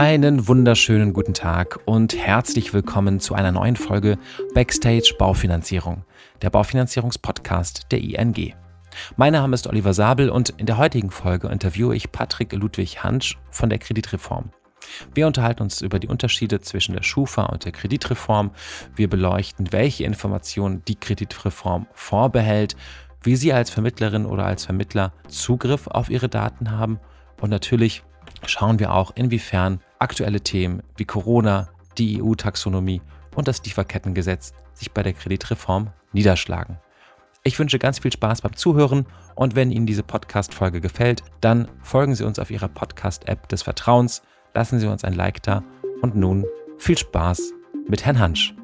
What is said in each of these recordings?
Einen wunderschönen guten Tag und herzlich willkommen zu einer neuen Folge Backstage Baufinanzierung, der Baufinanzierungspodcast der ING. Mein Name ist Oliver Sabel und in der heutigen Folge interviewe ich Patrick Ludwig Hansch von der Kreditreform. Wir unterhalten uns über die Unterschiede zwischen der Schufa und der Kreditreform. Wir beleuchten, welche Informationen die Kreditreform vorbehält, wie Sie als Vermittlerin oder als Vermittler Zugriff auf Ihre Daten haben und natürlich schauen wir auch, inwiefern aktuelle Themen wie Corona, die EU-Taxonomie und das Lieferkettengesetz sich bei der Kreditreform niederschlagen. Ich wünsche ganz viel Spaß beim Zuhören und wenn Ihnen diese Podcast-Folge gefällt, dann folgen Sie uns auf Ihrer Podcast-App des Vertrauens, lassen Sie uns ein Like da und nun viel Spaß mit Herrn Hansch.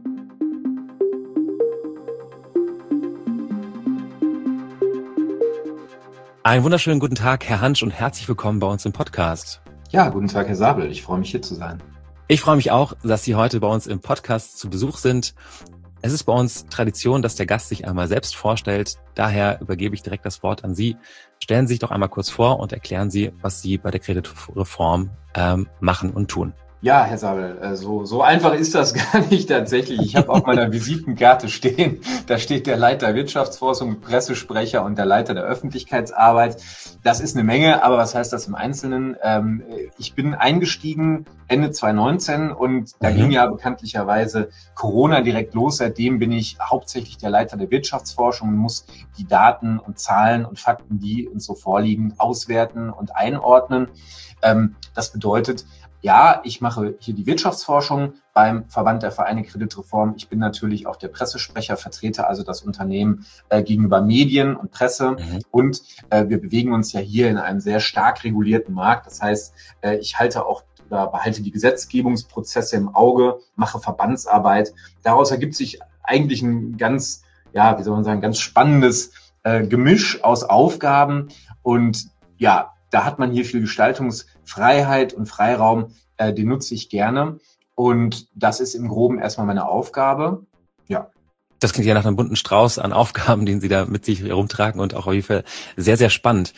Einen wunderschönen guten Tag, Herr Hansch, und herzlich willkommen bei uns im Podcast. Ja, guten Tag, Herr Sabel. Ich freue mich, hier zu sein. Ich freue mich auch, dass Sie heute bei uns im Podcast zu Besuch sind. Es ist bei uns Tradition, dass der Gast sich einmal selbst vorstellt. Daher übergebe ich direkt das Wort an Sie. Stellen Sie sich doch einmal kurz vor und erklären Sie, was Sie bei der Kreditreform ähm, machen und tun. Ja, Herr Sabel, äh, so, so einfach ist das gar nicht tatsächlich. Ich habe auf meiner Visitenkarte stehen, da steht der Leiter Wirtschaftsforschung, Pressesprecher und der Leiter der Öffentlichkeitsarbeit. Das ist eine Menge, aber was heißt das im Einzelnen? Ähm, ich bin eingestiegen Ende 2019 und da mhm. ging ja bekanntlicherweise Corona direkt los. Seitdem bin ich hauptsächlich der Leiter der Wirtschaftsforschung und muss die Daten und Zahlen und Fakten, die uns so vorliegen, auswerten und einordnen. Ähm, das bedeutet, ja, ich mache hier die Wirtschaftsforschung beim Verband der Vereine Kreditreform. Ich bin natürlich auch der Pressesprecher, vertrete also das Unternehmen äh, gegenüber Medien und Presse. Mhm. Und äh, wir bewegen uns ja hier in einem sehr stark regulierten Markt. Das heißt, äh, ich halte auch oder behalte die Gesetzgebungsprozesse im Auge, mache Verbandsarbeit. Daraus ergibt sich eigentlich ein ganz, ja, wie soll man sagen, ganz spannendes äh, Gemisch aus Aufgaben. Und ja, da hat man hier viel Gestaltungsfreiheit und Freiraum, äh, den nutze ich gerne. Und das ist im Groben erstmal meine Aufgabe. Ja. Das klingt ja nach einem bunten Strauß an Aufgaben, den Sie da mit sich herumtragen und auch auf jeden Fall sehr, sehr spannend.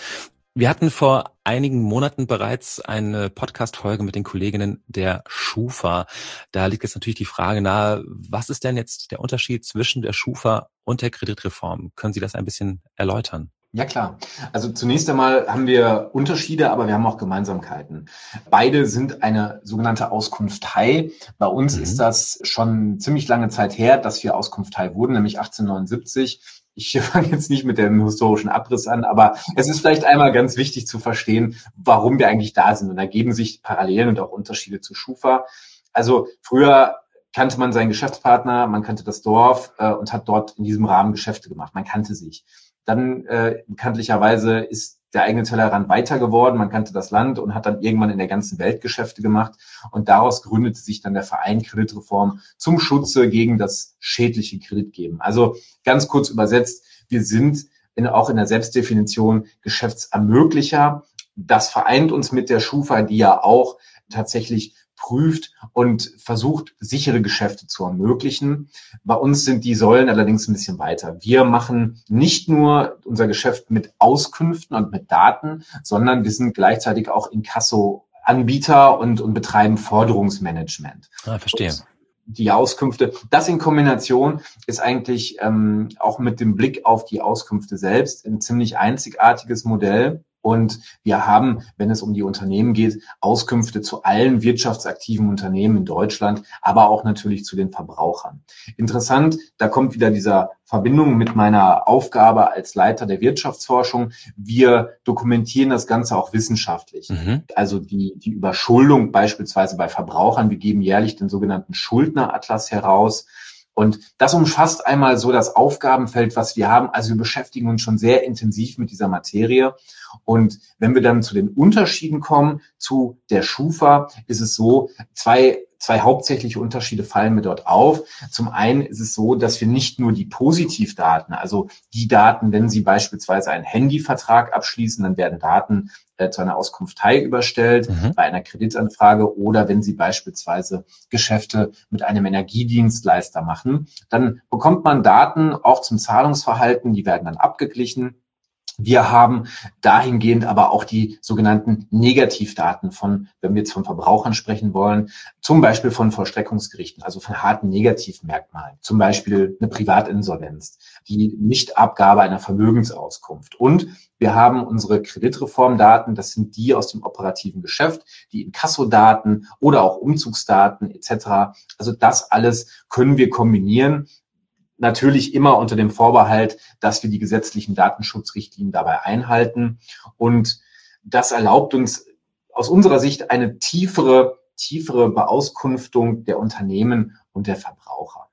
Wir hatten vor einigen Monaten bereits eine Podcast-Folge mit den Kolleginnen der Schufa. Da liegt jetzt natürlich die Frage nahe, was ist denn jetzt der Unterschied zwischen der Schufa und der Kreditreform? Können Sie das ein bisschen erläutern? Ja klar. Also zunächst einmal haben wir Unterschiede, aber wir haben auch Gemeinsamkeiten. Beide sind eine sogenannte Auskunftei. Bei uns mhm. ist das schon ziemlich lange Zeit her, dass wir Auskunftei wurden, nämlich 1879. Ich fange jetzt nicht mit dem historischen Abriss an, aber es ist vielleicht einmal ganz wichtig zu verstehen, warum wir eigentlich da sind. Und da geben sich Parallelen und auch Unterschiede zu Schufa. Also früher kannte man seinen Geschäftspartner, man kannte das Dorf äh, und hat dort in diesem Rahmen Geschäfte gemacht. Man kannte sich. Dann äh, bekanntlicherweise ist der eigene Tellerrand weiter geworden. Man kannte das Land und hat dann irgendwann in der ganzen Welt Geschäfte gemacht. Und daraus gründete sich dann der Verein Kreditreform zum Schutze gegen das schädliche Kreditgeben. Also ganz kurz übersetzt, wir sind in, auch in der Selbstdefinition Geschäftsermöglicher. Das vereint uns mit der Schufa, die ja auch tatsächlich prüft und versucht, sichere Geschäfte zu ermöglichen. Bei uns sind die Säulen allerdings ein bisschen weiter. Wir machen nicht nur unser Geschäft mit Auskünften und mit Daten, sondern wir sind gleichzeitig auch Inkasso-Anbieter und, und betreiben Forderungsmanagement. Ah, verstehe. Und die Auskünfte. Das in Kombination ist eigentlich ähm, auch mit dem Blick auf die Auskünfte selbst ein ziemlich einzigartiges Modell. Und wir haben, wenn es um die Unternehmen geht, Auskünfte zu allen wirtschaftsaktiven Unternehmen in Deutschland, aber auch natürlich zu den Verbrauchern. Interessant, da kommt wieder dieser Verbindung mit meiner Aufgabe als Leiter der Wirtschaftsforschung. Wir dokumentieren das Ganze auch wissenschaftlich. Mhm. Also die, die Überschuldung beispielsweise bei Verbrauchern. Wir geben jährlich den sogenannten Schuldneratlas heraus. Und das umfasst einmal so das Aufgabenfeld, was wir haben. Also wir beschäftigen uns schon sehr intensiv mit dieser Materie. Und wenn wir dann zu den Unterschieden kommen zu der Schufa, ist es so, zwei zwei hauptsächliche Unterschiede fallen mir dort auf. Zum einen ist es so, dass wir nicht nur die Positivdaten, also die Daten, wenn Sie beispielsweise einen Handyvertrag abschließen, dann werden Daten äh, zu einer Auskunftei überstellt mhm. bei einer Kreditanfrage oder wenn Sie beispielsweise Geschäfte mit einem Energiedienstleister machen, dann bekommt man Daten auch zum Zahlungsverhalten, die werden dann abgeglichen Wir haben dahingehend aber auch die sogenannten Negativdaten von, wenn wir jetzt von Verbrauchern sprechen wollen, zum Beispiel von Vollstreckungsgerichten, also von harten Negativmerkmalen, zum Beispiel eine Privatinsolvenz, die Nichtabgabe einer Vermögensauskunft. Und wir haben unsere Kreditreformdaten, das sind die aus dem operativen Geschäft, die Inkassodaten oder auch Umzugsdaten etc. Also das alles können wir kombinieren Natürlich immer unter dem Vorbehalt, dass wir die gesetzlichen Datenschutzrichtlinien dabei einhalten. Und das erlaubt uns aus unserer Sicht eine tiefere, tiefere Beauskunftung der Unternehmen und der Verbraucher.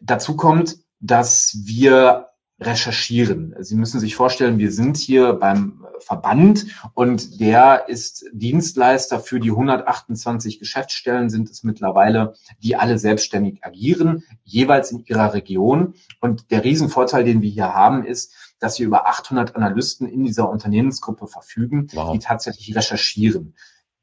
Dazu kommt, dass wir recherchieren. Sie müssen sich vorstellen, wir sind hier beim Verband und der ist Dienstleister für die 128 Geschäftsstellen sind es mittlerweile, die alle selbstständig agieren, jeweils in ihrer Region. Und der Riesenvorteil, den wir hier haben, ist, dass wir über 800 Analysten in dieser Unternehmensgruppe verfügen, wow. die tatsächlich recherchieren.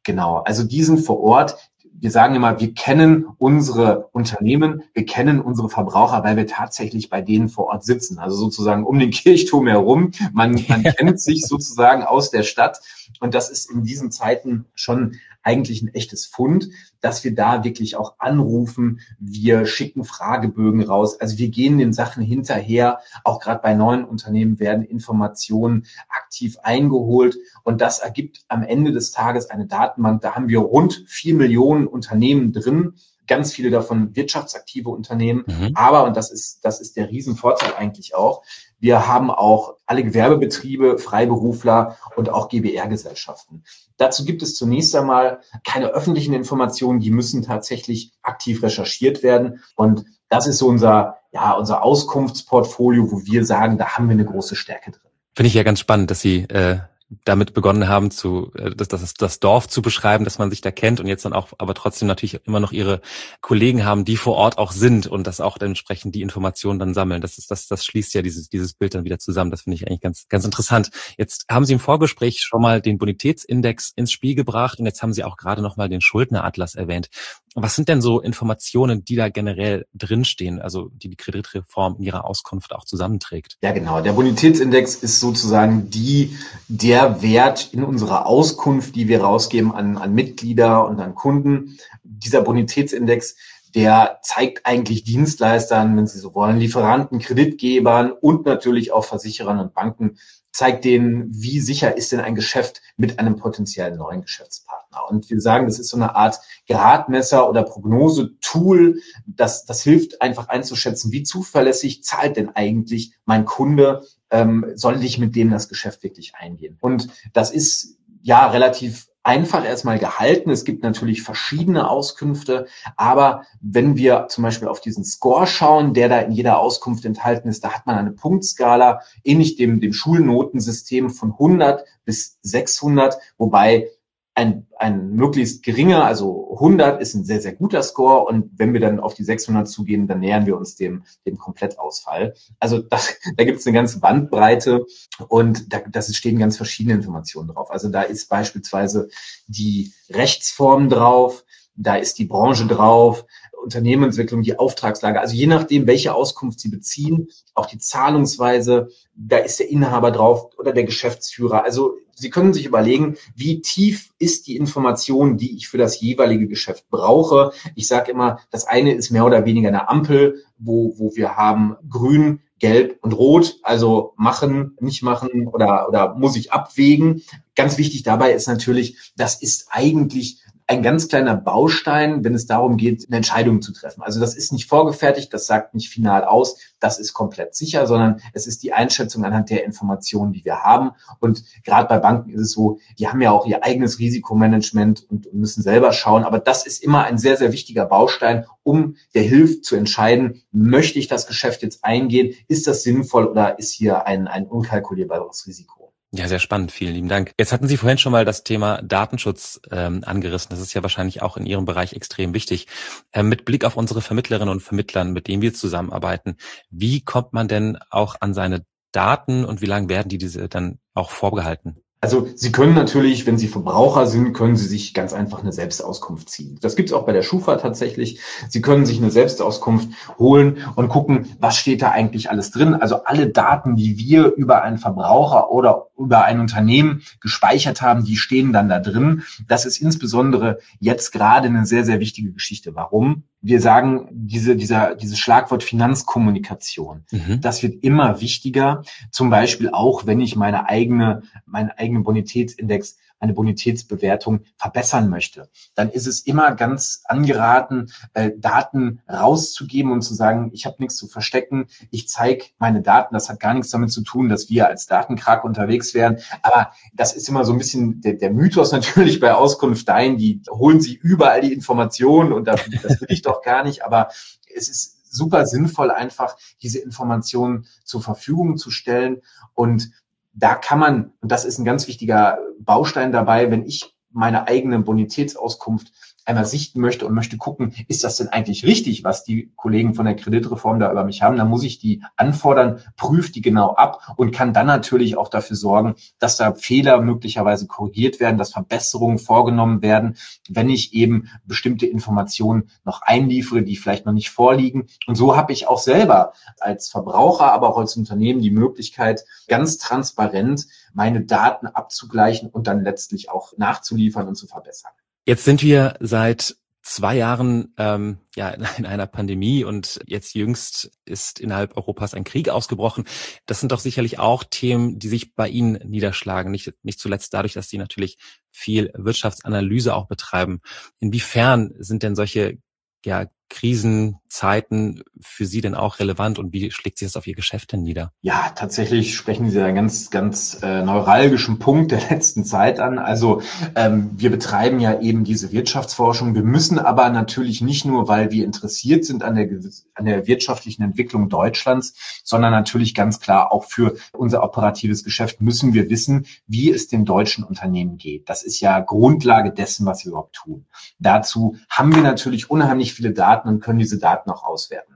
Genau, also die sind vor Ort, wir sagen immer, wir kennen unsere Unternehmen, wir kennen unsere Verbraucher, weil wir tatsächlich bei denen vor Ort sitzen. Also sozusagen um den Kirchturm herum. Man, man kennt sich sozusagen aus der Stadt. Und das ist in diesen Zeiten schon eigentlich ein echtes Fund, dass wir da wirklich auch anrufen. Wir schicken Fragebögen raus. Also wir gehen den Sachen hinterher. Auch gerade bei neuen Unternehmen werden Informationen aktiv eingeholt. Und das ergibt am Ende des Tages eine Datenbank. Da haben wir rund vier Millionen Unternehmen drin ganz viele davon wirtschaftsaktive Unternehmen. Mhm. Aber, und das ist, das ist der Riesenvorteil eigentlich auch, wir haben auch alle Gewerbebetriebe, Freiberufler und auch GBR-Gesellschaften. Dazu gibt es zunächst einmal keine öffentlichen Informationen, die müssen tatsächlich aktiv recherchiert werden. Und das ist so unser, ja, unser Auskunftsportfolio, wo wir sagen, da haben wir eine große Stärke drin. Finde ich ja ganz spannend, dass Sie äh, damit begonnen haben, zu äh, das, das, das Dorf zu beschreiben, dass man sich da kennt und jetzt dann auch, aber trotzdem natürlich immer noch ihre Kollegen haben, die vor Ort auch sind und das auch entsprechend die Informationen dann sammeln. Das ist das, das schließt ja dieses dieses Bild dann wieder zusammen. Das finde ich eigentlich ganz ganz interessant. Jetzt haben Sie im Vorgespräch schon mal den Bonitätsindex ins Spiel gebracht und jetzt haben Sie auch gerade noch mal den Schuldneratlas erwähnt. Was sind denn so Informationen, die da generell drinstehen, also die die Kreditreform in ihrer Auskunft auch zusammenträgt? Ja, genau. Der Bonitätsindex ist sozusagen die, der Wert in unserer Auskunft, die wir rausgeben an, an Mitglieder und an Kunden. Dieser Bonitätsindex, der zeigt eigentlich Dienstleistern, wenn Sie so wollen, Lieferanten, Kreditgebern und natürlich auch Versicherern und Banken, zeigt denen, wie sicher ist denn ein Geschäft mit einem potenziellen neuen Geschäftspartner. Und wir sagen, das ist so eine Art Gradmesser oder Prognose-Tool, das, das hilft einfach einzuschätzen, wie zuverlässig zahlt denn eigentlich mein Kunde, ähm, soll ich mit dem das Geschäft wirklich eingehen. Und das ist ja relativ einfach erstmal gehalten. Es gibt natürlich verschiedene Auskünfte, aber wenn wir zum Beispiel auf diesen Score schauen, der da in jeder Auskunft enthalten ist, da hat man eine Punktskala, ähnlich dem, dem Schulnotensystem von 100 bis 600, wobei ein, ein möglichst geringer, also 100 ist ein sehr, sehr guter Score und wenn wir dann auf die 600 zugehen, dann nähern wir uns dem, dem Komplettausfall. Also das, da gibt es eine ganze Bandbreite und da das stehen ganz verschiedene Informationen drauf. Also da ist beispielsweise die Rechtsform drauf, da ist die Branche drauf, Unternehmensentwicklung, die Auftragslage, also je nachdem, welche Auskunft Sie beziehen, auch die Zahlungsweise, da ist der Inhaber drauf oder der Geschäftsführer. Also Sie können sich überlegen, wie tief ist die Information, die ich für das jeweilige Geschäft brauche. Ich sage immer, das eine ist mehr oder weniger eine Ampel, wo, wo wir haben grün, gelb und rot, also machen, nicht machen oder, oder muss ich abwägen. Ganz wichtig dabei ist natürlich, das ist eigentlich ein ganz kleiner Baustein, wenn es darum geht, eine Entscheidung zu treffen. Also das ist nicht vorgefertigt, das sagt nicht final aus, das ist komplett sicher, sondern es ist die Einschätzung anhand der Informationen, die wir haben. Und gerade bei Banken ist es so, die haben ja auch ihr eigenes Risikomanagement und müssen selber schauen. Aber das ist immer ein sehr, sehr wichtiger Baustein, um der hilft zu entscheiden, möchte ich das Geschäft jetzt eingehen? Ist das sinnvoll oder ist hier ein, ein unkalkulierbares Risiko? Ja, sehr spannend. Vielen lieben Dank. Jetzt hatten Sie vorhin schon mal das Thema Datenschutz ähm, angerissen. Das ist ja wahrscheinlich auch in Ihrem Bereich extrem wichtig. Ähm, mit Blick auf unsere Vermittlerinnen und Vermittlern, mit denen wir zusammenarbeiten, wie kommt man denn auch an seine Daten und wie lange werden die diese dann auch vorgehalten? Also Sie können natürlich, wenn Sie Verbraucher sind, können Sie sich ganz einfach eine Selbstauskunft ziehen. Das gibt es auch bei der Schufa tatsächlich. Sie können sich eine Selbstauskunft holen und gucken, was steht da eigentlich alles drin. Also alle Daten, die wir über einen Verbraucher oder über ein Unternehmen gespeichert haben, die stehen dann da drin. Das ist insbesondere jetzt gerade eine sehr, sehr wichtige Geschichte. Warum? Wir sagen, diese, dieser, dieses Schlagwort Finanzkommunikation, mhm. das wird immer wichtiger. Zum Beispiel auch, wenn ich meine eigene, meinen eigenen Bonitätsindex eine Bonitätsbewertung verbessern möchte, dann ist es immer ganz angeraten, äh, Daten rauszugeben und zu sagen, ich habe nichts zu verstecken, ich zeige meine Daten. Das hat gar nichts damit zu tun, dass wir als Datenkrake unterwegs wären. Aber das ist immer so ein bisschen der, der Mythos natürlich bei Auskunft Dein, die holen sich überall die Informationen und das, das will ich doch gar nicht. Aber es ist super sinnvoll, einfach diese Informationen zur Verfügung zu stellen und da kann man, und das ist ein ganz wichtiger Baustein dabei, wenn ich meine eigene Bonitätsauskunft einmal sichten möchte und möchte gucken, ist das denn eigentlich richtig, was die Kollegen von der Kreditreform da über mich haben, dann muss ich die anfordern, prüfe die genau ab und kann dann natürlich auch dafür sorgen, dass da Fehler möglicherweise korrigiert werden, dass Verbesserungen vorgenommen werden, wenn ich eben bestimmte Informationen noch einliefere, die vielleicht noch nicht vorliegen. Und so habe ich auch selber als Verbraucher, aber auch als Unternehmen die Möglichkeit, ganz transparent meine Daten abzugleichen und dann letztlich auch nachzuliefern und zu verbessern. Jetzt sind wir seit zwei Jahren ähm, ja in einer Pandemie und jetzt jüngst ist innerhalb Europas ein Krieg ausgebrochen. Das sind doch sicherlich auch Themen, die sich bei Ihnen niederschlagen, nicht, nicht zuletzt dadurch, dass Sie natürlich viel Wirtschaftsanalyse auch betreiben. Inwiefern sind denn solche ja, Krisenzeiten für Sie denn auch relevant und wie schlägt sich das auf Ihr Geschäft denn nieder? Ja, tatsächlich sprechen Sie einen ganz, ganz äh, neuralgischen Punkt der letzten Zeit an. Also ähm, wir betreiben ja eben diese Wirtschaftsforschung. Wir müssen aber natürlich nicht nur, weil wir interessiert sind an der, an der wirtschaftlichen Entwicklung Deutschlands, sondern natürlich ganz klar auch für unser operatives Geschäft müssen wir wissen, wie es den deutschen Unternehmen geht. Das ist ja Grundlage dessen, was wir überhaupt tun. Dazu haben wir natürlich unheimlich viele Daten Daten und können diese Daten auch auswerten.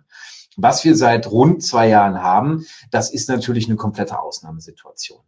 Was wir seit rund zwei Jahren haben, das ist natürlich eine komplette Ausnahmesituation.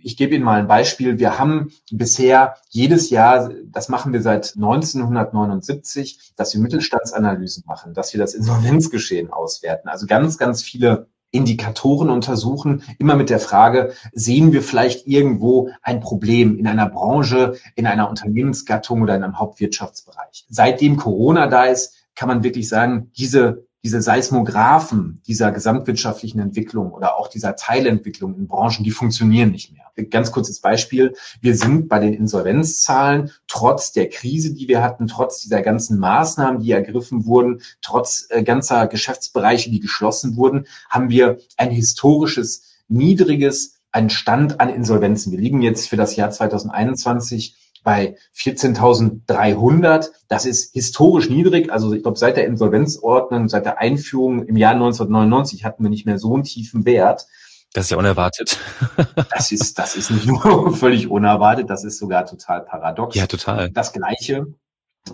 Ich gebe Ihnen mal ein Beispiel. Wir haben bisher jedes Jahr, das machen wir seit 1979, dass wir Mittelstandsanalysen machen, dass wir das Insolvenzgeschehen auswerten. Also ganz, ganz viele Indikatoren untersuchen, immer mit der Frage, sehen wir vielleicht irgendwo ein Problem in einer Branche, in einer Unternehmensgattung oder in einem Hauptwirtschaftsbereich. Seitdem Corona da ist, kann man wirklich sagen, diese, diese Seismographen dieser gesamtwirtschaftlichen Entwicklung oder auch dieser Teilentwicklung in Branchen, die funktionieren nicht mehr. Ganz kurzes Beispiel. Wir sind bei den Insolvenzzahlen trotz der Krise, die wir hatten, trotz dieser ganzen Maßnahmen, die ergriffen wurden, trotz äh, ganzer Geschäftsbereiche, die geschlossen wurden, haben wir ein historisches, niedriges, einen Stand an Insolvenzen. Wir liegen jetzt für das Jahr 2021 bei 14.300. Das ist historisch niedrig. Also ich glaube, seit der Insolvenzordnung, seit der Einführung im Jahr 1999 hatten wir nicht mehr so einen tiefen Wert. Das ist ja unerwartet. das ist, das ist nicht nur völlig unerwartet, das ist sogar total paradox. Ja, total. Das Gleiche,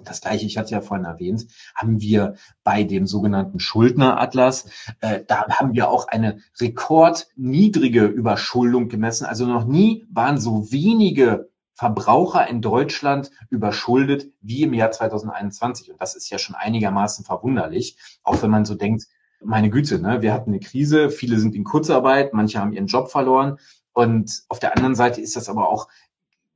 das Gleiche, ich hatte ja vorhin erwähnt, haben wir bei dem sogenannten Schuldneratlas. Äh, da haben wir auch eine rekordniedrige Überschuldung gemessen. Also noch nie waren so wenige Verbraucher in Deutschland überschuldet wie im Jahr 2021. Und das ist ja schon einigermaßen verwunderlich, auch wenn man so denkt, meine Güte, ne, wir hatten eine Krise, viele sind in Kurzarbeit, manche haben ihren Job verloren. Und auf der anderen Seite ist das aber auch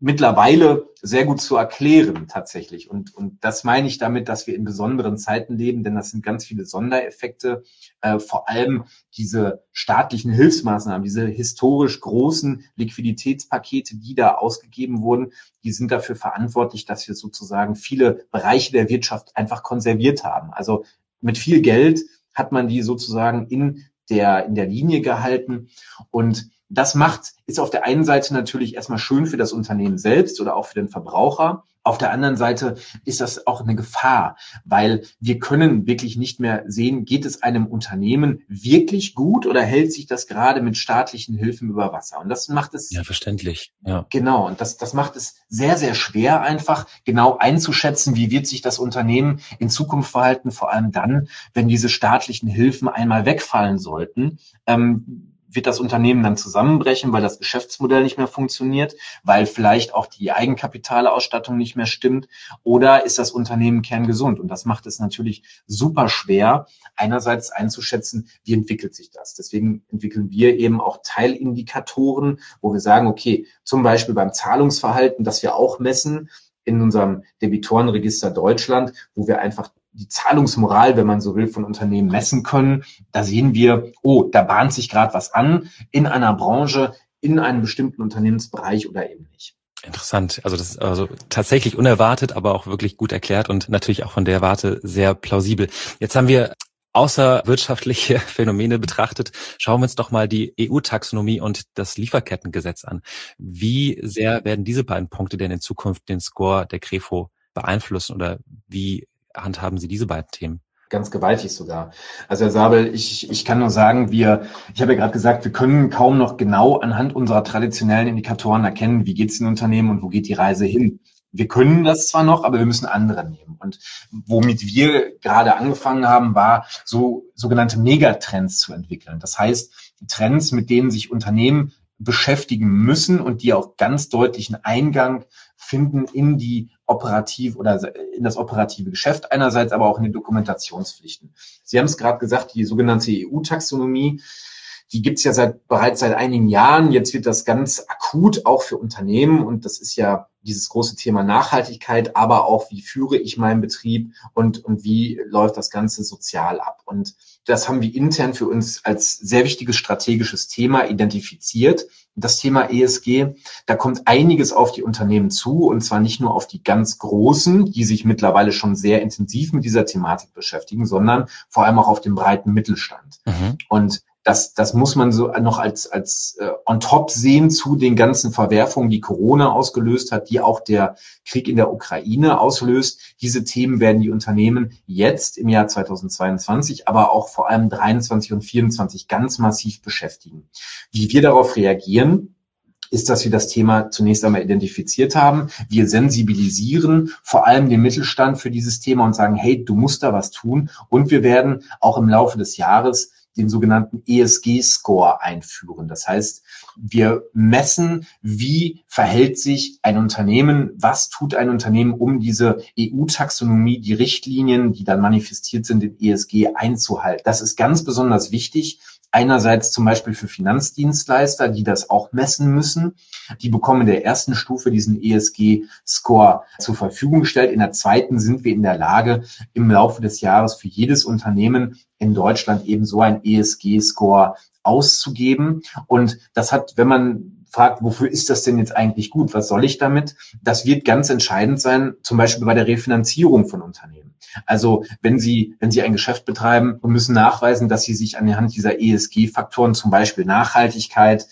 mittlerweile sehr gut zu erklären tatsächlich. Und, und das meine ich damit, dass wir in besonderen Zeiten leben, denn das sind ganz viele Sondereffekte, äh, vor allem diese staatlichen Hilfsmaßnahmen, diese historisch großen Liquiditätspakete, die da ausgegeben wurden, die sind dafür verantwortlich, dass wir sozusagen viele Bereiche der Wirtschaft einfach konserviert haben. Also mit viel Geld hat man die sozusagen in der, in der Linie gehalten und das macht, ist auf der einen Seite natürlich erstmal schön für das Unternehmen selbst oder auch für den Verbraucher. Auf der anderen Seite ist das auch eine Gefahr, weil wir können wirklich nicht mehr sehen, geht es einem Unternehmen wirklich gut oder hält sich das gerade mit staatlichen Hilfen über Wasser? Und das macht es. Ja, verständlich. Ja. Genau. Und das, das macht es sehr, sehr schwer, einfach genau einzuschätzen, wie wird sich das Unternehmen in Zukunft verhalten, vor allem dann, wenn diese staatlichen Hilfen einmal wegfallen sollten. Ähm, wird das Unternehmen dann zusammenbrechen, weil das Geschäftsmodell nicht mehr funktioniert, weil vielleicht auch die Eigenkapitalausstattung nicht mehr stimmt? Oder ist das Unternehmen kerngesund? Und das macht es natürlich super schwer, einerseits einzuschätzen, wie entwickelt sich das. Deswegen entwickeln wir eben auch Teilindikatoren, wo wir sagen, okay, zum Beispiel beim Zahlungsverhalten, das wir auch messen, in unserem Debitorenregister Deutschland, wo wir einfach die Zahlungsmoral, wenn man so will, von Unternehmen messen können. Da sehen wir, oh, da bahnt sich gerade was an in einer Branche, in einem bestimmten Unternehmensbereich oder eben nicht. Interessant. Also das ist also tatsächlich unerwartet, aber auch wirklich gut erklärt und natürlich auch von der Warte sehr plausibel. Jetzt haben wir außerwirtschaftliche Phänomene betrachtet, schauen wir uns doch mal die EU-Taxonomie und das Lieferkettengesetz an. Wie sehr werden diese beiden Punkte denn in Zukunft den Score der Grefo beeinflussen oder wie handhaben Sie diese beiden Themen? Ganz gewaltig sogar. Also Herr Sabel, ich, ich kann nur sagen, wir, ich habe ja gerade gesagt, wir können kaum noch genau anhand unserer traditionellen Indikatoren erkennen, wie geht es den Unternehmen und wo geht die Reise hin. Wir können das zwar noch, aber wir müssen andere nehmen. Und womit wir gerade angefangen haben, war so sogenannte Megatrends zu entwickeln. Das heißt, Trends, mit denen sich Unternehmen beschäftigen müssen und die auch ganz deutlichen Eingang finden in die operativ oder in das operative Geschäft einerseits, aber auch in die Dokumentationspflichten. Sie haben es gerade gesagt, die sogenannte EU-Taxonomie, die gibt's ja seit, bereits seit einigen Jahren. Jetzt wird das ganz akut auch für Unternehmen und das ist ja dieses große Thema Nachhaltigkeit, aber auch, wie führe ich meinen Betrieb und, und wie läuft das Ganze sozial ab. Und das haben wir intern für uns als sehr wichtiges strategisches Thema identifiziert. Das Thema ESG, da kommt einiges auf die Unternehmen zu und zwar nicht nur auf die ganz großen, die sich mittlerweile schon sehr intensiv mit dieser Thematik beschäftigen, sondern vor allem auch auf den breiten Mittelstand. Mhm. Und das, das muss man so noch als, als äh, on top sehen zu den ganzen Verwerfungen, die Corona ausgelöst hat, die auch der Krieg in der Ukraine auslöst. Diese Themen werden die Unternehmen jetzt im Jahr 2022, aber auch vor allem 23 und 24 ganz massiv beschäftigen. Wie wir darauf reagieren, ist, dass wir das Thema zunächst einmal identifiziert haben. Wir sensibilisieren vor allem den Mittelstand für dieses Thema und sagen, hey, du musst da was tun. Und wir werden auch im Laufe des Jahres den sogenannten ESG-Score einführen. Das heißt, wir messen, wie verhält sich ein Unternehmen, was tut ein Unternehmen, um diese EU-Taxonomie, die Richtlinien, die dann manifestiert sind in ESG einzuhalten. Das ist ganz besonders wichtig, Einerseits zum Beispiel für Finanzdienstleister, die das auch messen müssen. Die bekommen in der ersten Stufe diesen ESG-Score zur Verfügung gestellt. In der zweiten sind wir in der Lage, im Laufe des Jahres für jedes Unternehmen in Deutschland eben so ein ESG-Score auszugeben. Und das hat, wenn man fragt, wofür ist das denn jetzt eigentlich gut? Was soll ich damit? Das wird ganz entscheidend sein, zum Beispiel bei der Refinanzierung von Unternehmen. Also wenn Sie, wenn Sie ein Geschäft betreiben und müssen nachweisen, dass Sie sich anhand dieser ESG-Faktoren, zum Beispiel Nachhaltigkeit,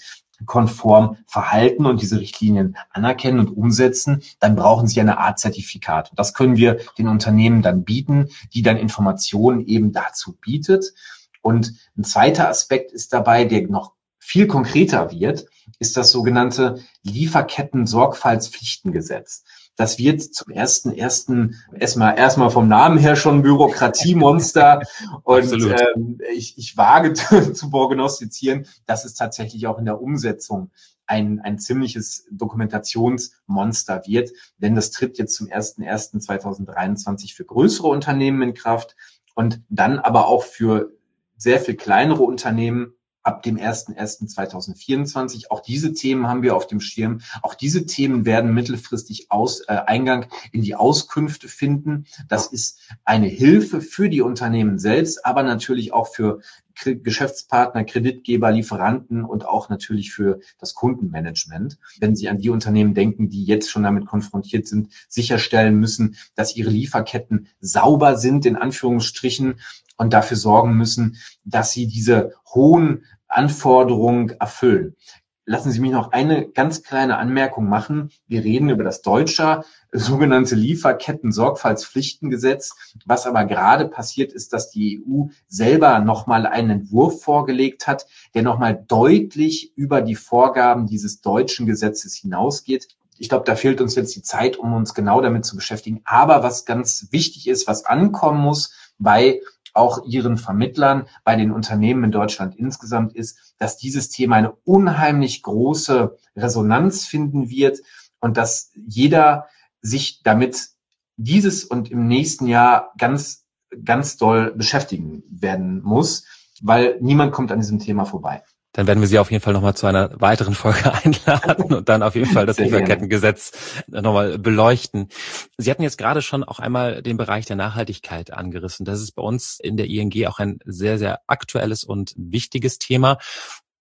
konform verhalten und diese Richtlinien anerkennen und umsetzen, dann brauchen sie eine Art Zertifikat. Das können wir den Unternehmen dann bieten, die dann Informationen eben dazu bietet. Und ein zweiter Aspekt ist dabei, der noch viel konkreter wird, ist das sogenannte Lieferketten-Sorgfaltspflichtengesetz. Das wird zum ersten ersten erstmal erstmal vom Namen her schon Bürokratiemonster. Und ähm, ich, ich wage zu prognostizieren, dass es tatsächlich auch in der Umsetzung ein, ein ziemliches Dokumentationsmonster wird, denn das tritt jetzt zum 1.1.2023 für größere Unternehmen in Kraft und dann aber auch für sehr viel kleinere Unternehmen ab dem 01.01.2024. Auch diese Themen haben wir auf dem Schirm. Auch diese Themen werden mittelfristig aus, äh, Eingang in die Auskünfte finden. Das ist eine Hilfe für die Unternehmen selbst, aber natürlich auch für Geschäftspartner, Kreditgeber, Lieferanten und auch natürlich für das Kundenmanagement. Wenn Sie an die Unternehmen denken, die jetzt schon damit konfrontiert sind, sicherstellen müssen, dass ihre Lieferketten sauber sind, in Anführungsstrichen, und dafür sorgen müssen, dass sie diese hohen Anforderungen erfüllen. Lassen Sie mich noch eine ganz kleine Anmerkung machen. Wir reden über das deutsche sogenannte Lieferketten-Sorgfaltspflichtengesetz. Was aber gerade passiert ist, dass die EU selber nochmal einen Entwurf vorgelegt hat, der nochmal deutlich über die Vorgaben dieses deutschen Gesetzes hinausgeht. Ich glaube, da fehlt uns jetzt die Zeit, um uns genau damit zu beschäftigen. Aber was ganz wichtig ist, was ankommen muss bei auch ihren Vermittlern, bei den Unternehmen in Deutschland insgesamt ist, dass dieses Thema eine unheimlich große Resonanz finden wird und dass jeder sich damit dieses und im nächsten Jahr ganz, ganz doll beschäftigen werden muss, weil niemand kommt an diesem Thema vorbei. Dann werden wir Sie auf jeden Fall nochmal zu einer weiteren Folge einladen und dann auf jeden Fall das Lieferkettengesetz nochmal beleuchten. Sie hatten jetzt gerade schon auch einmal den Bereich der Nachhaltigkeit angerissen. Das ist bei uns in der ING auch ein sehr, sehr aktuelles und wichtiges Thema.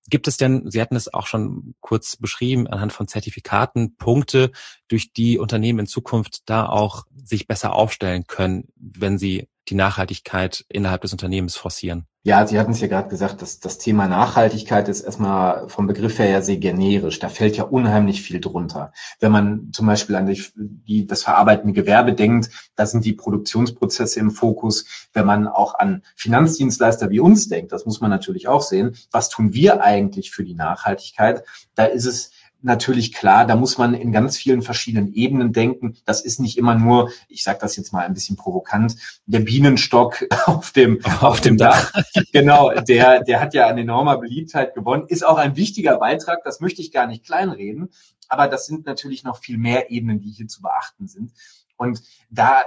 Gibt es denn, Sie hatten es auch schon kurz beschrieben, anhand von Zertifikaten, Punkte, durch die Unternehmen in Zukunft da auch sich besser aufstellen können, wenn sie die Nachhaltigkeit innerhalb des Unternehmens forcieren? Ja, Sie hatten es ja gerade gesagt, dass das Thema Nachhaltigkeit ist erstmal vom Begriff her ja sehr generisch. Da fällt ja unheimlich viel drunter. Wenn man zum Beispiel an die, die, das verarbeitende Gewerbe denkt, da sind die Produktionsprozesse im Fokus. Wenn man auch an Finanzdienstleister wie uns denkt, das muss man natürlich auch sehen. Was tun wir eigentlich für die Nachhaltigkeit? Da ist es natürlich klar, da muss man in ganz vielen verschiedenen Ebenen denken. Das ist nicht immer nur, ich sage das jetzt mal ein bisschen provokant, der Bienenstock auf dem, auf, auf dem Dach. Dach. genau, der, der hat ja an enormer Beliebtheit gewonnen, ist auch ein wichtiger Beitrag, das möchte ich gar nicht kleinreden. Aber das sind natürlich noch viel mehr Ebenen, die hier zu beachten sind. Und da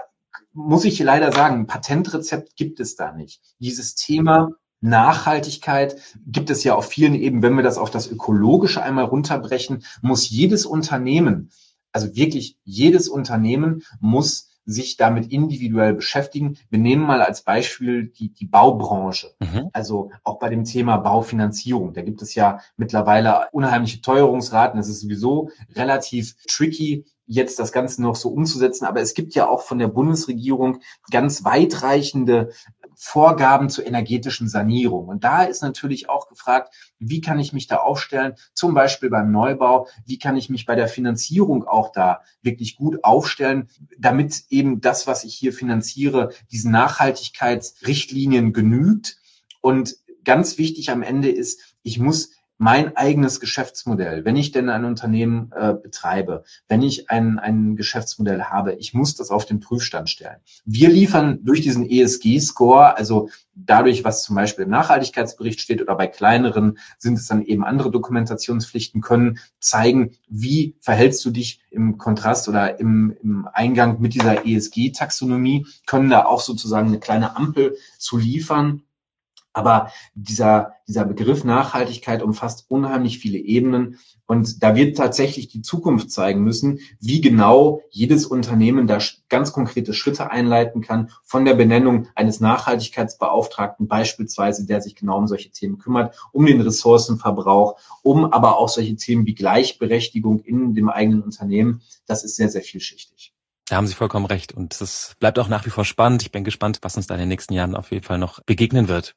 muss ich leider sagen, ein Patentrezept gibt es da nicht. Dieses Thema Nachhaltigkeit gibt es ja auf vielen Ebenen. Wenn wir das auf das Ökologische einmal runterbrechen, muss jedes Unternehmen, also wirklich jedes Unternehmen muss sich damit individuell beschäftigen. Wir nehmen mal als Beispiel die, die Baubranche. Mhm. Also auch bei dem Thema Baufinanzierung. Da gibt es ja mittlerweile unheimliche Teuerungsraten. Es ist sowieso relativ tricky, jetzt das Ganze noch so umzusetzen. Aber es gibt ja auch von der Bundesregierung ganz weitreichende Vorgaben zur energetischen Sanierung. Und da ist natürlich auch gefragt, wie kann ich mich da aufstellen, zum Beispiel beim Neubau, wie kann ich mich bei der Finanzierung auch da wirklich gut aufstellen, damit eben das, was ich hier finanziere, diesen Nachhaltigkeitsrichtlinien genügt. Und ganz wichtig am Ende ist, ich muss mein eigenes Geschäftsmodell, wenn ich denn ein Unternehmen äh, betreibe, wenn ich ein, ein Geschäftsmodell habe, ich muss das auf den Prüfstand stellen. Wir liefern durch diesen ESG-Score, also dadurch, was zum Beispiel im Nachhaltigkeitsbericht steht oder bei kleineren sind es dann eben andere Dokumentationspflichten, können zeigen, wie verhältst du dich im Kontrast oder im, im Eingang mit dieser ESG-Taxonomie, können da auch sozusagen eine kleine Ampel zu liefern aber dieser, dieser Begriff Nachhaltigkeit umfasst unheimlich viele Ebenen. Und da wird tatsächlich die Zukunft zeigen müssen, wie genau jedes Unternehmen da ganz konkrete Schritte einleiten kann, von der Benennung eines Nachhaltigkeitsbeauftragten beispielsweise, der sich genau um solche Themen kümmert, um den Ressourcenverbrauch, um aber auch solche Themen wie Gleichberechtigung in dem eigenen Unternehmen. Das ist sehr, sehr vielschichtig. Da haben Sie vollkommen recht. Und es bleibt auch nach wie vor spannend. Ich bin gespannt, was uns da in den nächsten Jahren auf jeden Fall noch begegnen wird.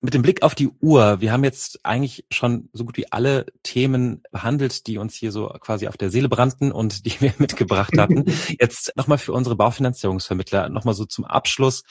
Mit dem Blick auf die Uhr. Wir haben jetzt eigentlich schon so gut wie alle Themen behandelt, die uns hier so quasi auf der Seele brannten und die wir mitgebracht hatten. Jetzt nochmal für unsere Baufinanzierungsvermittler, nochmal so zum Abschluss.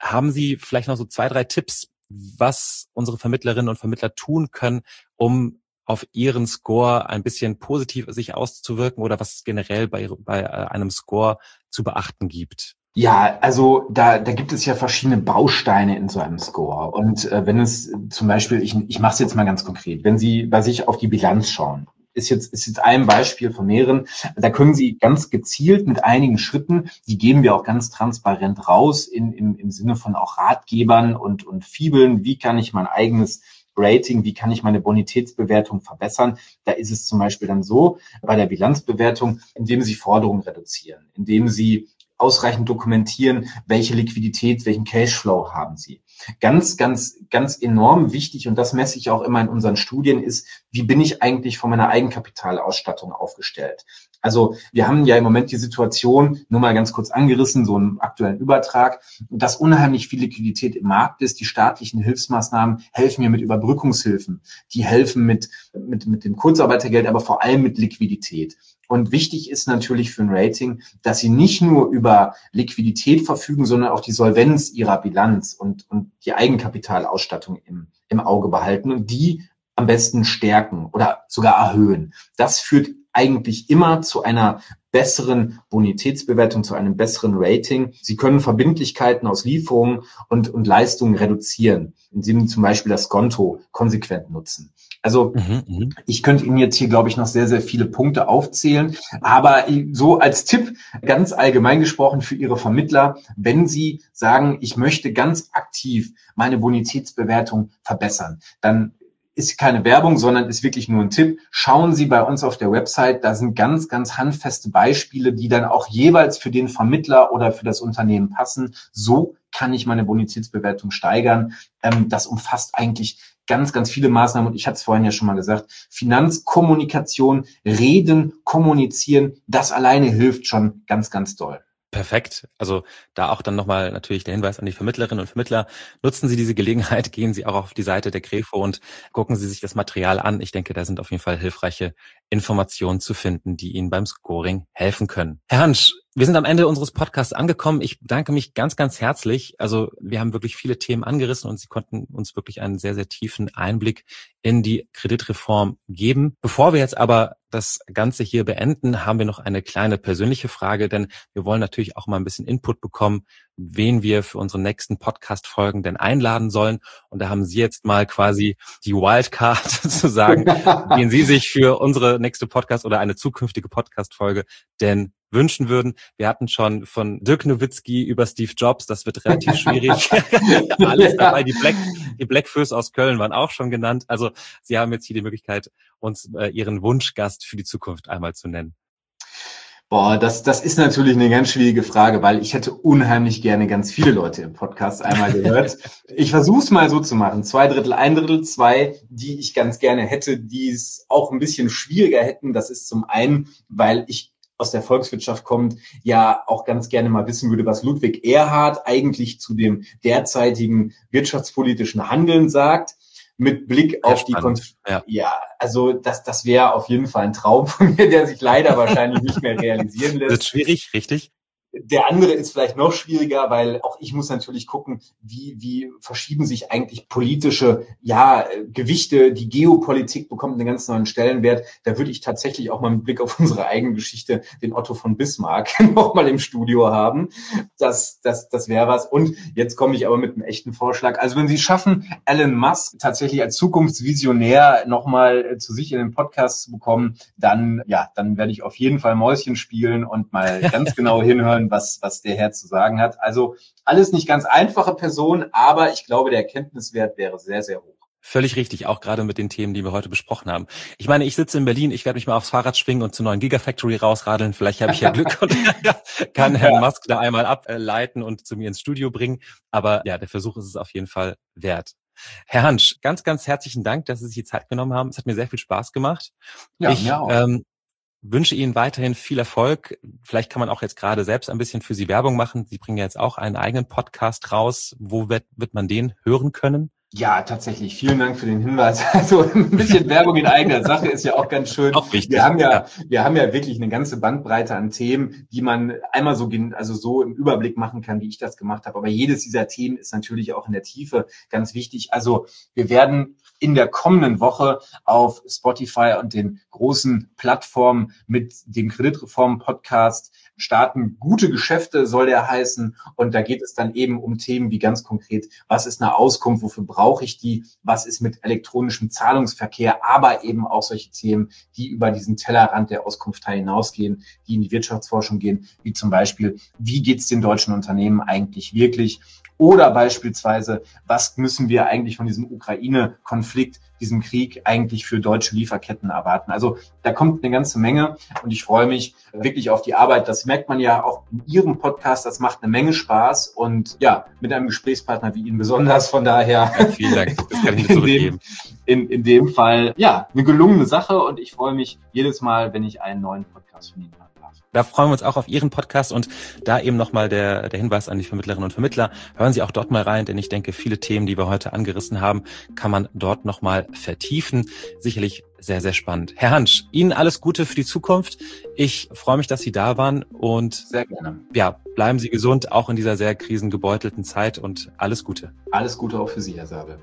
Haben Sie vielleicht noch so zwei, drei Tipps, was unsere Vermittlerinnen und Vermittler tun können, um auf ihren Score ein bisschen positiv sich auszuwirken oder was es generell bei, bei äh, einem Score zu beachten gibt? Ja, also da, da gibt es ja verschiedene Bausteine in so einem Score. Und äh, wenn es zum Beispiel, ich, ich mache es jetzt mal ganz konkret, wenn Sie bei sich auf die Bilanz schauen, ist jetzt, ist jetzt ein Beispiel von mehreren. Da können Sie ganz gezielt mit einigen Schritten, die geben wir auch ganz transparent raus in, im, im Sinne von auch Ratgebern und, und Fibeln. Wie kann ich mein eigenes Rating, wie kann ich meine Bonitätsbewertung verbessern? Da ist es zum Beispiel dann so, bei der Bilanzbewertung, indem Sie Forderungen reduzieren, indem Sie ausreichend dokumentieren, welche Liquidität, welchen Cashflow haben Sie. Ganz, ganz, ganz enorm wichtig, und das messe ich auch immer in unseren Studien, ist, wie bin ich eigentlich von meiner Eigenkapitalausstattung aufgestellt? Also wir haben ja im Moment die Situation, nur mal ganz kurz angerissen, so einen aktuellen Übertrag, dass unheimlich viel Liquidität im Markt ist. Die staatlichen Hilfsmaßnahmen helfen mir mit Überbrückungshilfen. Die helfen mit, mit, mit dem Kurzarbeitergeld, aber vor allem mit Liquidität. Und wichtig ist natürlich für ein Rating, dass sie nicht nur über Liquidität verfügen, sondern auch die Solvenz ihrer Bilanz und, und die Eigenkapitalausstattung im, im Auge behalten und die am besten stärken oder sogar erhöhen. Das führt eigentlich immer zu einer besseren Bonitätsbewertung, zu einem besseren Rating. Sie können Verbindlichkeiten aus Lieferungen und, und Leistungen reduzieren, indem Sie zum Beispiel das Konto konsequent nutzen. Also mhm, mhm, ich könnte Ihnen jetzt hier, glaube ich, noch sehr, sehr viele Punkte aufzählen. Aber so als Tipp, ganz allgemein gesprochen für Ihre Vermittler, wenn Sie sagen, ich möchte ganz aktiv meine Bonitätsbewertung verbessern, dann ist keine Werbung, sondern ist wirklich nur ein Tipp. Schauen Sie bei uns auf der Website, da sind ganz, ganz handfeste Beispiele, die dann auch jeweils für den Vermittler oder für das Unternehmen passen. So kann ich meine Bonitätsbewertung steigern. Ähm, das umfasst eigentlich ganz, ganz viele Maßnahmen und ich hatte es vorhin ja schon mal gesagt, Finanzkommunikation, reden, kommunizieren, das alleine hilft schon ganz, ganz doll. Perfekt. Also da auch dann nochmal natürlich der Hinweis an die Vermittlerinnen und Vermittler. Nutzen Sie diese Gelegenheit, gehen Sie auch auf die Seite der Grefo und gucken Sie sich das Material an. Ich denke, da sind auf jeden Fall hilfreiche Informationen zu finden, die Ihnen beim Scoring helfen können. Herr Hansch, wir sind am Ende unseres Podcasts angekommen. Ich bedanke mich ganz, ganz herzlich. Also wir haben wirklich viele Themen angerissen und Sie konnten uns wirklich einen sehr, sehr tiefen Einblick in die Kreditreform geben. Bevor wir jetzt aber das Ganze hier beenden, haben wir noch eine kleine persönliche Frage, denn wir wollen natürlich auch mal ein bisschen Input bekommen, wen wir für unsere nächsten Podcast-Folgen denn einladen sollen. Und da haben Sie jetzt mal quasi die Wildcard zu sagen, wen Sie sich für unsere nächste Podcast oder eine zukünftige Podcast-Folge denn wünschen würden. Wir hatten schon von Dirk Nowitzki über Steve Jobs, das wird relativ schwierig. Alles dabei. Die Black, die Blackfoes aus Köln waren auch schon genannt. Also Sie haben jetzt hier die Möglichkeit, uns äh, Ihren Wunschgast für die Zukunft einmal zu nennen. Boah, das, das ist natürlich eine ganz schwierige Frage, weil ich hätte unheimlich gerne ganz viele Leute im Podcast einmal gehört. ich versuche es mal so zu machen. Zwei Drittel, ein Drittel, zwei, die ich ganz gerne hätte, die es auch ein bisschen schwieriger hätten. Das ist zum einen, weil ich aus der Volkswirtschaft kommt, ja auch ganz gerne mal wissen würde, was Ludwig Erhard eigentlich zu dem derzeitigen wirtschaftspolitischen Handeln sagt mit Blick auf die Konf ja. ja, also das, das wäre auf jeden Fall ein Traum von mir, der sich leider wahrscheinlich nicht mehr realisieren lässt. Das ist schwierig, richtig? Der andere ist vielleicht noch schwieriger, weil auch ich muss natürlich gucken, wie, wie verschieben sich eigentlich politische ja, Gewichte. Die Geopolitik bekommt einen ganz neuen Stellenwert. Da würde ich tatsächlich auch mal mit Blick auf unsere eigene Geschichte den Otto von Bismarck nochmal im Studio haben. Das, das, das wäre was. Und jetzt komme ich aber mit einem echten Vorschlag. Also wenn Sie schaffen, Elon Musk tatsächlich als Zukunftsvisionär nochmal zu sich in den Podcast zu bekommen, dann, ja, dann werde ich auf jeden Fall Mäuschen spielen und mal ganz genau hinhören, hören, was, was der Herr zu sagen hat. Also alles nicht ganz einfache Person, aber ich glaube, der Erkenntniswert wäre sehr, sehr hoch. Völlig richtig, auch gerade mit den Themen, die wir heute besprochen haben. Ich meine, ich sitze in Berlin, ich werde mich mal aufs Fahrrad schwingen und zur neuen Gigafactory rausradeln. Vielleicht habe ich ja Glück und kann Herrn Musk da einmal ableiten und zu mir ins Studio bringen. Aber ja, der Versuch ist es auf jeden Fall wert. Herr Hansch, ganz, ganz herzlichen Dank, dass Sie sich die Zeit genommen haben. Es hat mir sehr viel Spaß gemacht. Ja, ich. Ähm, wünsche Ihnen weiterhin viel Erfolg. Vielleicht kann man auch jetzt gerade selbst ein bisschen für Sie Werbung machen. Sie bringen ja jetzt auch einen eigenen Podcast raus. Wo wird, wird man den hören können? Ja, tatsächlich. Vielen Dank für den Hinweis. Also ein bisschen Werbung in eigener Sache ist ja auch ganz schön. Auch wichtig. Wir haben ja, ja, wir haben ja wirklich eine ganze Bandbreite an Themen, die man einmal so, also so im Überblick machen kann, wie ich das gemacht habe. Aber jedes dieser Themen ist natürlich auch in der Tiefe ganz wichtig. Also wir werden in der kommenden Woche auf Spotify und den großen Plattformen mit dem Kreditreform-Podcast starten. Gute Geschäfte soll der heißen. Und da geht es dann eben um Themen wie ganz konkret, was ist eine Auskunft, wofür brauche ich die, was ist mit elektronischem Zahlungsverkehr, aber eben auch solche Themen, die über diesen Tellerrand der Auskunft hinausgehen, die in die Wirtschaftsforschung gehen, wie zum Beispiel, wie geht es den deutschen Unternehmen eigentlich wirklich? Oder beispielsweise, was müssen wir eigentlich von diesem Ukraine-Konflikt, diesem Krieg eigentlich für deutsche Lieferketten erwarten? Also da kommt eine ganze Menge und ich freue mich wirklich auf die Arbeit. Das merkt man ja auch in Ihrem Podcast. Das macht eine Menge Spaß und ja, mit einem Gesprächspartner wie Ihnen besonders. Von daher. Ja, vielen Dank. Das kann ich in, dem, in, in dem Fall, ja, eine gelungene Sache und ich freue mich jedes Mal, wenn ich einen neuen Podcast von Ihnen habe. Da freuen wir uns auch auf Ihren Podcast und da eben nochmal der, der Hinweis an die Vermittlerinnen und Vermittler. Hören Sie auch dort mal rein, denn ich denke, viele Themen, die wir heute angerissen haben, kann man dort nochmal vertiefen. Sicherlich sehr, sehr spannend. Herr Hansch, Ihnen alles Gute für die Zukunft. Ich freue mich, dass Sie da waren und sehr gerne. Ja, bleiben Sie gesund, auch in dieser sehr krisengebeutelten Zeit und alles Gute. Alles Gute auch für Sie, Herr Sabel.